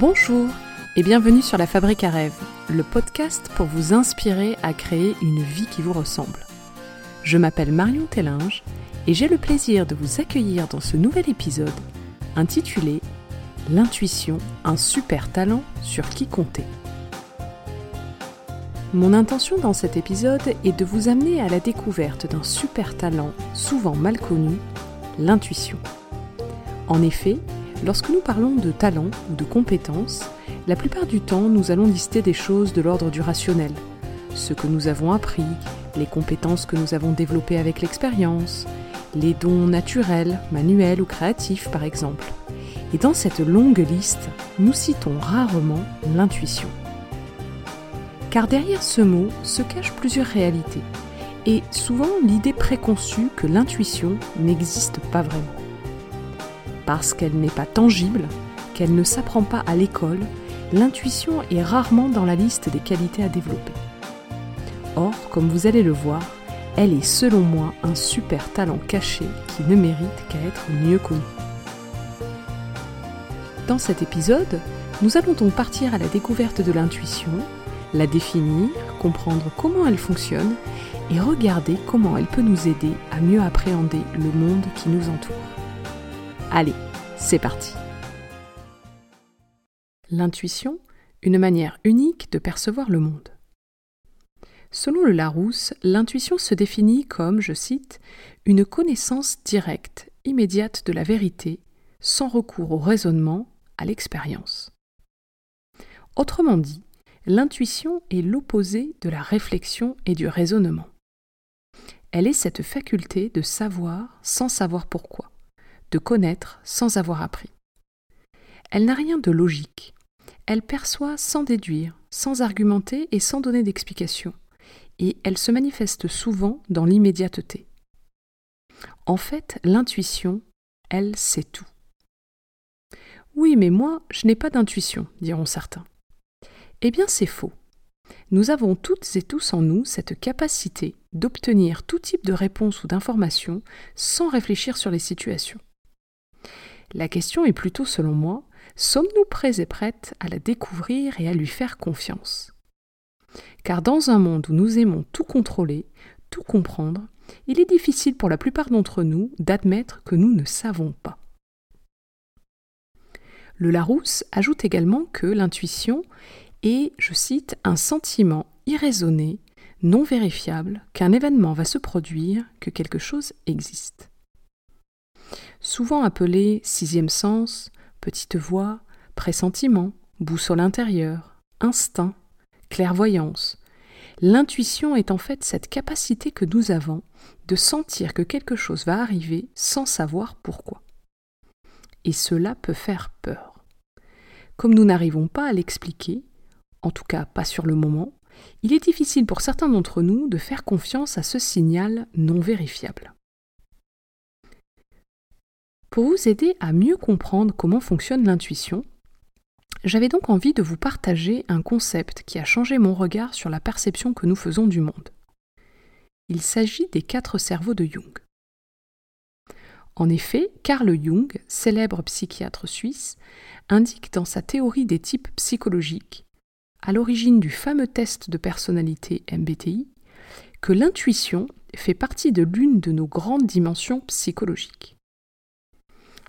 Bonjour et bienvenue sur La Fabrique à rêves, le podcast pour vous inspirer à créer une vie qui vous ressemble. Je m'appelle Marion Tellinge et j'ai le plaisir de vous accueillir dans ce nouvel épisode intitulé L'intuition, un super talent sur qui compter. Mon intention dans cet épisode est de vous amener à la découverte d'un super talent souvent mal connu, l'intuition. En effet, lorsque nous parlons de talent ou de compétences, la plupart du temps nous allons lister des choses de l'ordre du rationnel, ce que nous avons appris, les compétences que nous avons développées avec l'expérience, les dons naturels, manuels ou créatifs par exemple. Et dans cette longue liste, nous citons rarement l'intuition. Car derrière ce mot se cachent plusieurs réalités, et souvent l'idée préconçue que l'intuition n'existe pas vraiment. Parce qu'elle n'est pas tangible, qu'elle ne s'apprend pas à l'école, l'intuition est rarement dans la liste des qualités à développer. Or, comme vous allez le voir, elle est selon moi un super talent caché qui ne mérite qu'à être mieux connu. Dans cet épisode, nous allons donc partir à la découverte de l'intuition, la définir, comprendre comment elle fonctionne et regarder comment elle peut nous aider à mieux appréhender le monde qui nous entoure. Allez, c'est parti L'intuition, une manière unique de percevoir le monde. Selon le Larousse, l'intuition se définit comme, je cite, une connaissance directe, immédiate de la vérité, sans recours au raisonnement, à l'expérience. Autrement dit, l'intuition est l'opposé de la réflexion et du raisonnement. Elle est cette faculté de savoir sans savoir pourquoi, de connaître sans avoir appris. Elle n'a rien de logique. Elle perçoit sans déduire, sans argumenter et sans donner d'explication, et elle se manifeste souvent dans l'immédiateté. En fait, l'intuition, elle, sait tout. Oui, mais moi, je n'ai pas d'intuition, diront certains. Eh bien, c'est faux. Nous avons toutes et tous en nous cette capacité d'obtenir tout type de réponse ou d'information sans réfléchir sur les situations. La question est plutôt, selon moi, sommes-nous prêts et prêtes à la découvrir et à lui faire confiance? Car dans un monde où nous aimons tout contrôler, tout comprendre, il est difficile pour la plupart d'entre nous d'admettre que nous ne savons pas. Le Larousse ajoute également que l'intuition est, je cite, un sentiment irraisonné, non vérifiable, qu'un événement va se produire, que quelque chose existe. Souvent appelé sixième sens, petite voix, pressentiment, boussole intérieure, instinct, clairvoyance, l'intuition est en fait cette capacité que nous avons de sentir que quelque chose va arriver sans savoir pourquoi et cela peut faire peur. Comme nous n'arrivons pas à l'expliquer, en tout cas pas sur le moment, il est difficile pour certains d'entre nous de faire confiance à ce signal non vérifiable. Pour vous aider à mieux comprendre comment fonctionne l'intuition, j'avais donc envie de vous partager un concept qui a changé mon regard sur la perception que nous faisons du monde. Il s'agit des quatre cerveaux de Jung. En effet, Carl Jung, célèbre psychiatre suisse, indique dans sa théorie des types psychologiques, à l'origine du fameux test de personnalité MBTI, que l'intuition fait partie de l'une de nos grandes dimensions psychologiques.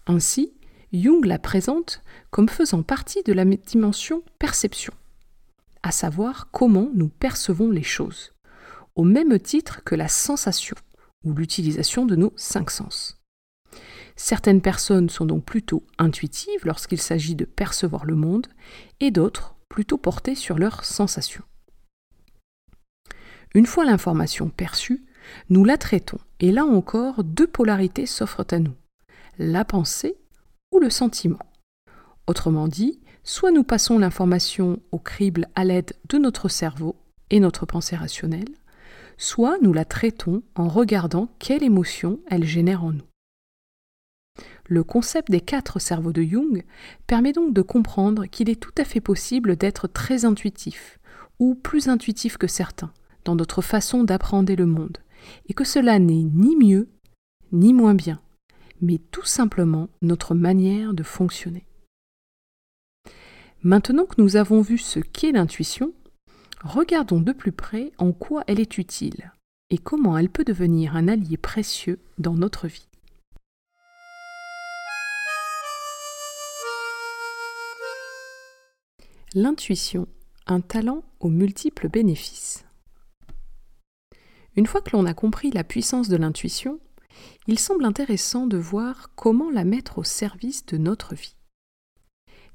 Ainsi, Jung la présente comme faisant partie de la dimension perception, à savoir comment nous percevons les choses, au même titre que la sensation ou l'utilisation de nos cinq sens. Certaines personnes sont donc plutôt intuitives lorsqu'il s'agit de percevoir le monde, et d'autres plutôt portées sur leurs sensations. Une fois l'information perçue, nous la traitons, et là encore, deux polarités s'offrent à nous, la pensée ou le sentiment. Autrement dit, soit nous passons l'information au crible à l'aide de notre cerveau et notre pensée rationnelle, soit nous la traitons en regardant quelle émotion elle génère en nous. Le concept des quatre cerveaux de Jung permet donc de comprendre qu'il est tout à fait possible d'être très intuitif, ou plus intuitif que certains, dans notre façon d'apprendre le monde, et que cela n'est ni mieux ni moins bien, mais tout simplement notre manière de fonctionner. Maintenant que nous avons vu ce qu'est l'intuition, regardons de plus près en quoi elle est utile et comment elle peut devenir un allié précieux dans notre vie. L'intuition, un talent aux multiples bénéfices. Une fois que l'on a compris la puissance de l'intuition, il semble intéressant de voir comment la mettre au service de notre vie.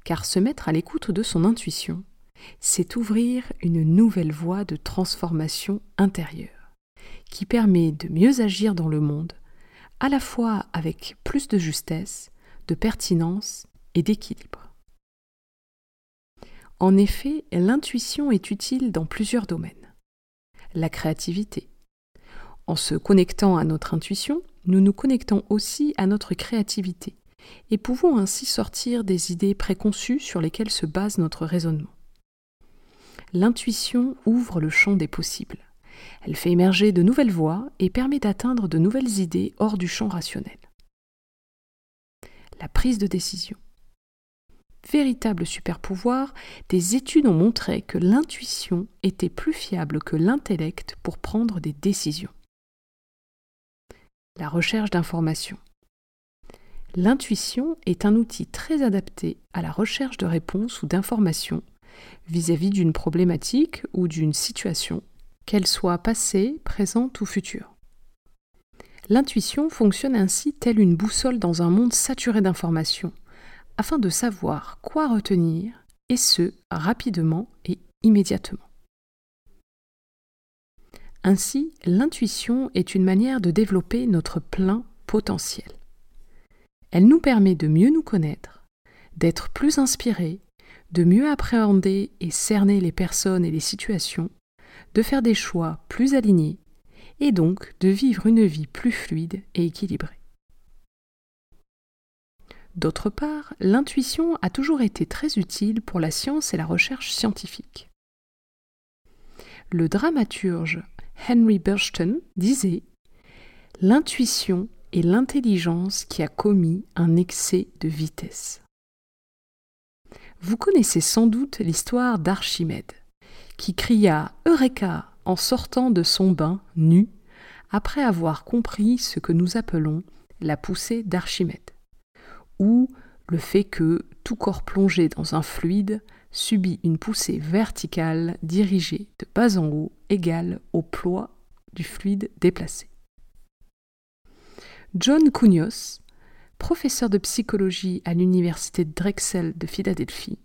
Car se mettre à l'écoute de son intuition, c'est ouvrir une nouvelle voie de transformation intérieure, qui permet de mieux agir dans le monde, à la fois avec plus de justesse, de pertinence et d'équilibre. En effet, l'intuition est utile dans plusieurs domaines. La créativité. En se connectant à notre intuition, nous nous connectons aussi à notre créativité et pouvons ainsi sortir des idées préconçues sur lesquelles se base notre raisonnement. L'intuition ouvre le champ des possibles. Elle fait émerger de nouvelles voies et permet d'atteindre de nouvelles idées hors du champ rationnel. La prise de décision. Véritable super-pouvoir, des études ont montré que l'intuition était plus fiable que l'intellect pour prendre des décisions. La recherche d'informations. L'intuition est un outil très adapté à la recherche de réponses ou d'informations vis-à-vis d'une problématique ou d'une situation, qu'elle soit passée, présente ou future. L'intuition fonctionne ainsi telle une boussole dans un monde saturé d'informations, afin de savoir quoi retenir, et ce, rapidement et immédiatement. Ainsi, l'intuition est une manière de développer notre plein potentiel. Elle nous permet de mieux nous connaître, d'être plus inspirés, de mieux appréhender et cerner les personnes et les situations, de faire des choix plus alignés et donc de vivre une vie plus fluide et équilibrée. D'autre part, l'intuition a toujours été très utile pour la science et la recherche scientifique. Le dramaturge Henry Burston disait L'intuition et l'intelligence qui a commis un excès de vitesse. Vous connaissez sans doute l'histoire d'Archimède, qui cria Eureka en sortant de son bain nu, après avoir compris ce que nous appelons la poussée d'Archimède, ou le fait que tout corps plongé dans un fluide subit une poussée verticale dirigée de bas en haut égale au poids du fluide déplacé. John Cunios, professeur de psychologie à l'université Drexel de Philadelphie,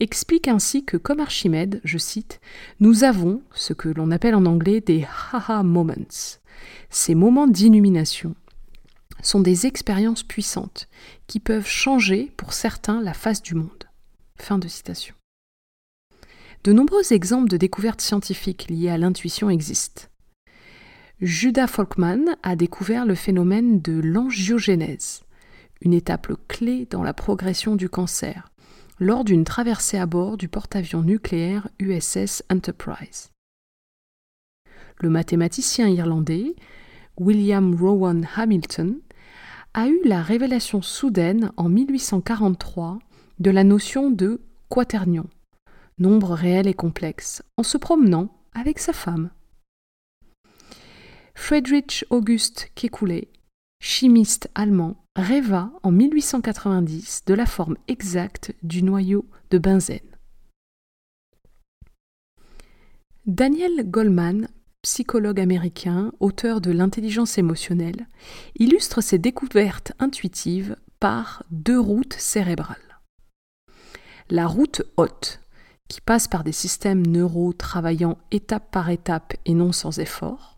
explique ainsi que, comme Archimède, je cite, nous avons ce que l'on appelle en anglais des haha moments. Ces moments d'illumination sont des expériences puissantes qui peuvent changer pour certains la face du monde. De. De nombreux exemples de découvertes scientifiques liées à l'intuition existent. Judah Folkman a découvert le phénomène de l'angiogénèse, une étape clé dans la progression du cancer, lors d'une traversée à bord du porte-avions nucléaire USS Enterprise. Le mathématicien irlandais William Rowan Hamilton a eu la révélation soudaine en 1843 de la notion de quaternion, nombre réel et complexe, en se promenant avec sa femme. Friedrich August Kekulé, chimiste allemand, rêva en 1890 de la forme exacte du noyau de benzène. Daniel Goleman, psychologue américain, auteur de L'intelligence émotionnelle, illustre ses découvertes intuitives par deux routes cérébrales. La route haute, qui passe par des systèmes neuraux travaillant étape par étape et non sans effort,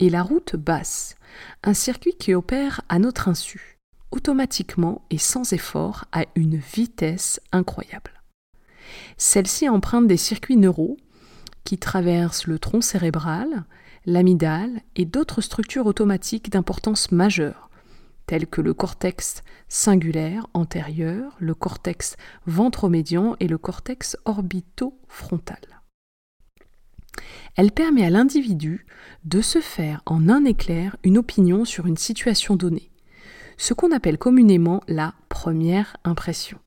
et la route basse, un circuit qui opère à notre insu, automatiquement et sans effort à une vitesse incroyable. Celle-ci emprunte des circuits neuraux qui traversent le tronc cérébral, l'amygdale et d'autres structures automatiques d'importance majeure, telles que le cortex singulaire antérieur, le cortex ventromédian et le cortex orbitofrontal. Elle permet à l'individu de se faire en un éclair une opinion sur une situation donnée, ce qu'on appelle communément la première impression.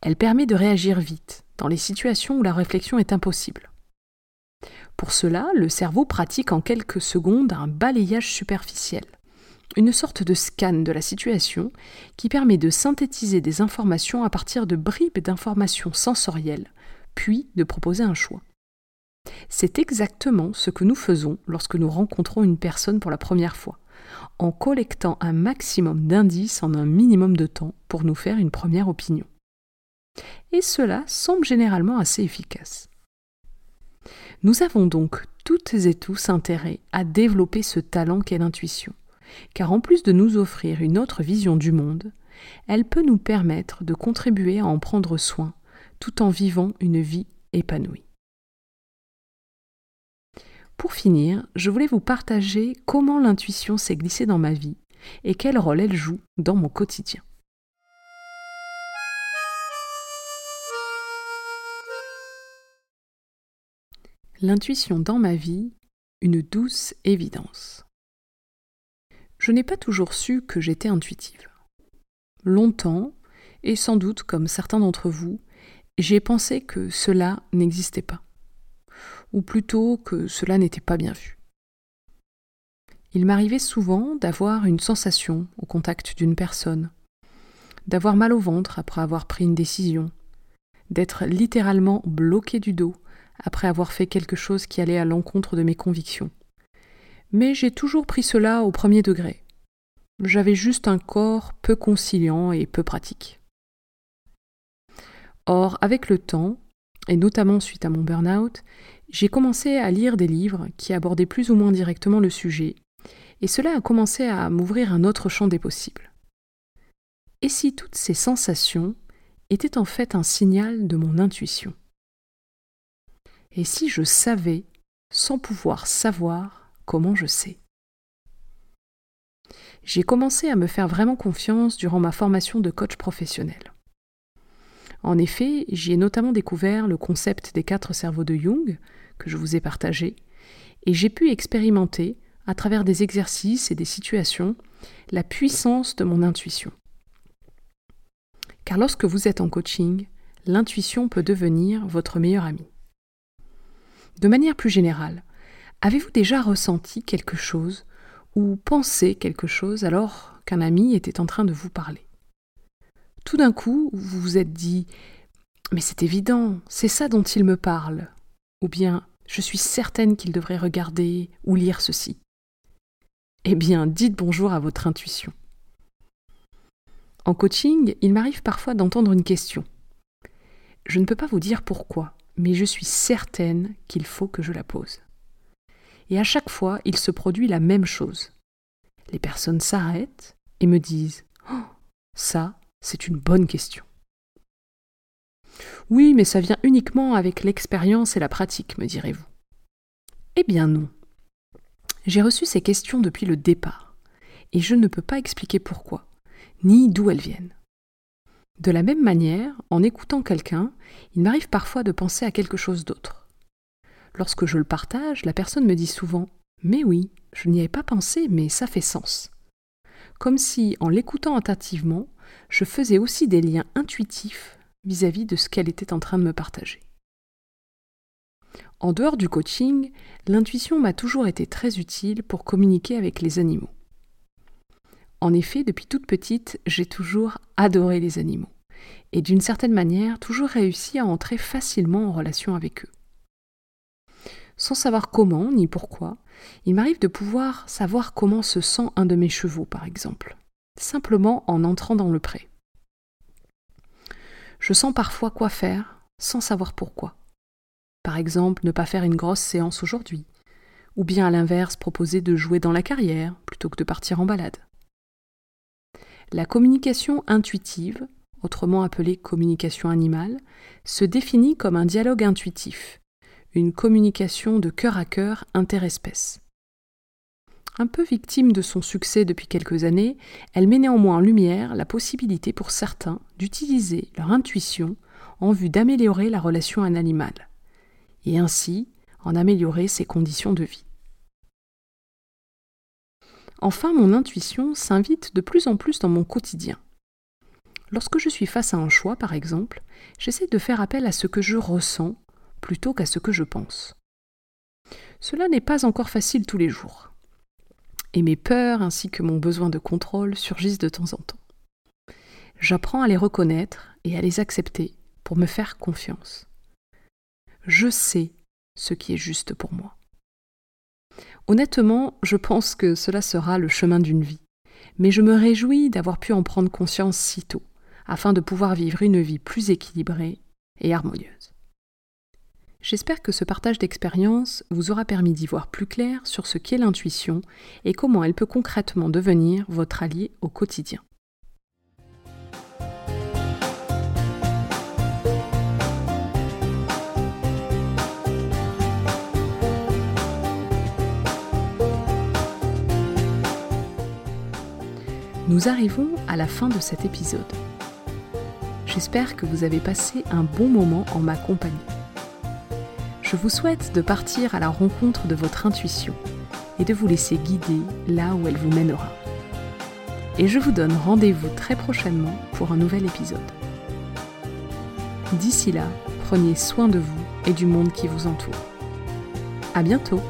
Elle permet de réagir vite, dans les situations où la réflexion est impossible. Pour cela, le cerveau pratique en quelques secondes un balayage superficiel, une sorte de scan de la situation qui permet de synthétiser des informations à partir de bribes d'informations sensorielles, puis de proposer un choix. C'est exactement ce que nous faisons lorsque nous rencontrons une personne pour la première fois, en collectant un maximum d'indices en un minimum de temps pour nous faire une première opinion. Et cela semble généralement assez efficace. Nous avons donc toutes et tous intérêt à développer ce talent qu'est l'intuition, car en plus de nous offrir une autre vision du monde, elle peut nous permettre de contribuer à en prendre soin tout en vivant une vie épanouie. Pour finir, je voulais vous partager comment l'intuition s'est glissée dans ma vie et quel rôle elle joue dans mon quotidien. L'intuition dans ma vie, une douce évidence. Je n'ai pas toujours su que j'étais intuitive. Longtemps, et sans doute comme certains d'entre vous, j'ai pensé que cela n'existait pas ou plutôt que cela n'était pas bien vu. Il m'arrivait souvent d'avoir une sensation au contact d'une personne, d'avoir mal au ventre après avoir pris une décision, d'être littéralement bloqué du dos après avoir fait quelque chose qui allait à l'encontre de mes convictions. Mais j'ai toujours pris cela au premier degré. J'avais juste un corps peu conciliant et peu pratique. Or, avec le temps, et notamment suite à mon burn-out, j'ai commencé à lire des livres qui abordaient plus ou moins directement le sujet, et cela a commencé à m'ouvrir un autre champ des possibles. Et si toutes ces sensations étaient en fait un signal de mon intuition? Et si je savais, sans pouvoir savoir, comment je sais? J'ai commencé à me faire vraiment confiance durant ma formation de coach professionnel. En effet, j'y ai notamment découvert le concept des quatre cerveaux de Jung, que je vous ai partagé, et j'ai pu expérimenter, à travers des exercices et des situations, la puissance de mon intuition. Car lorsque vous êtes en coaching, l'intuition peut devenir votre meilleur ami. De manière plus générale, avez-vous déjà ressenti quelque chose ou pensé quelque chose alors qu'un ami était en train de vous parler? Tout d'un coup, vous vous êtes dit Mais c'est évident, c'est ça dont il me parle. Ou bien Je suis certaine qu'il devrait regarder ou lire ceci. Eh bien, dites bonjour à votre intuition. En coaching, il m'arrive parfois d'entendre une question. Je ne peux pas vous dire pourquoi, mais je suis certaine qu'il faut que je la pose. Et à chaque fois, il se produit la même chose. Les personnes s'arrêtent et me disent oh, Ça, c'est une bonne question. Oui, mais ça vient uniquement avec l'expérience et la pratique, me direz-vous. Eh bien non. J'ai reçu ces questions depuis le départ, et je ne peux pas expliquer pourquoi, ni d'où elles viennent. De la même manière, en écoutant quelqu'un, il m'arrive parfois de penser à quelque chose d'autre. Lorsque je le partage, la personne me dit souvent Mais oui, je n'y avais pas pensé, mais ça fait sens. Comme si, en l'écoutant attentivement, je faisais aussi des liens intuitifs vis-à-vis de ce qu'elle était en train de me partager. En dehors du coaching, l'intuition m'a toujours été très utile pour communiquer avec les animaux. En effet, depuis toute petite, j'ai toujours adoré les animaux, et d'une certaine manière toujours réussi à entrer facilement en relation avec eux. Sans savoir comment ni pourquoi, il m'arrive de pouvoir savoir comment se sent un de mes chevaux, par exemple simplement en entrant dans le pré. Je sens parfois quoi faire sans savoir pourquoi. Par exemple, ne pas faire une grosse séance aujourd'hui, ou bien à l'inverse proposer de jouer dans la carrière plutôt que de partir en balade. La communication intuitive, autrement appelée communication animale, se définit comme un dialogue intuitif, une communication de cœur à cœur interespèce. Un peu victime de son succès depuis quelques années, elle met néanmoins en lumière la possibilité pour certains d'utiliser leur intuition en vue d'améliorer la relation à un animal, et ainsi en améliorer ses conditions de vie. Enfin, mon intuition s'invite de plus en plus dans mon quotidien. Lorsque je suis face à un choix, par exemple, j'essaie de faire appel à ce que je ressens plutôt qu'à ce que je pense. Cela n'est pas encore facile tous les jours. Et mes peurs ainsi que mon besoin de contrôle surgissent de temps en temps. J'apprends à les reconnaître et à les accepter pour me faire confiance. Je sais ce qui est juste pour moi. Honnêtement, je pense que cela sera le chemin d'une vie, mais je me réjouis d'avoir pu en prendre conscience si tôt, afin de pouvoir vivre une vie plus équilibrée et harmonieuse. J'espère que ce partage d'expérience vous aura permis d'y voir plus clair sur ce qu'est l'intuition et comment elle peut concrètement devenir votre allié au quotidien. Nous arrivons à la fin de cet épisode. J'espère que vous avez passé un bon moment en ma compagnie. Je vous souhaite de partir à la rencontre de votre intuition et de vous laisser guider là où elle vous mènera. Et je vous donne rendez-vous très prochainement pour un nouvel épisode. D'ici là, prenez soin de vous et du monde qui vous entoure. À bientôt!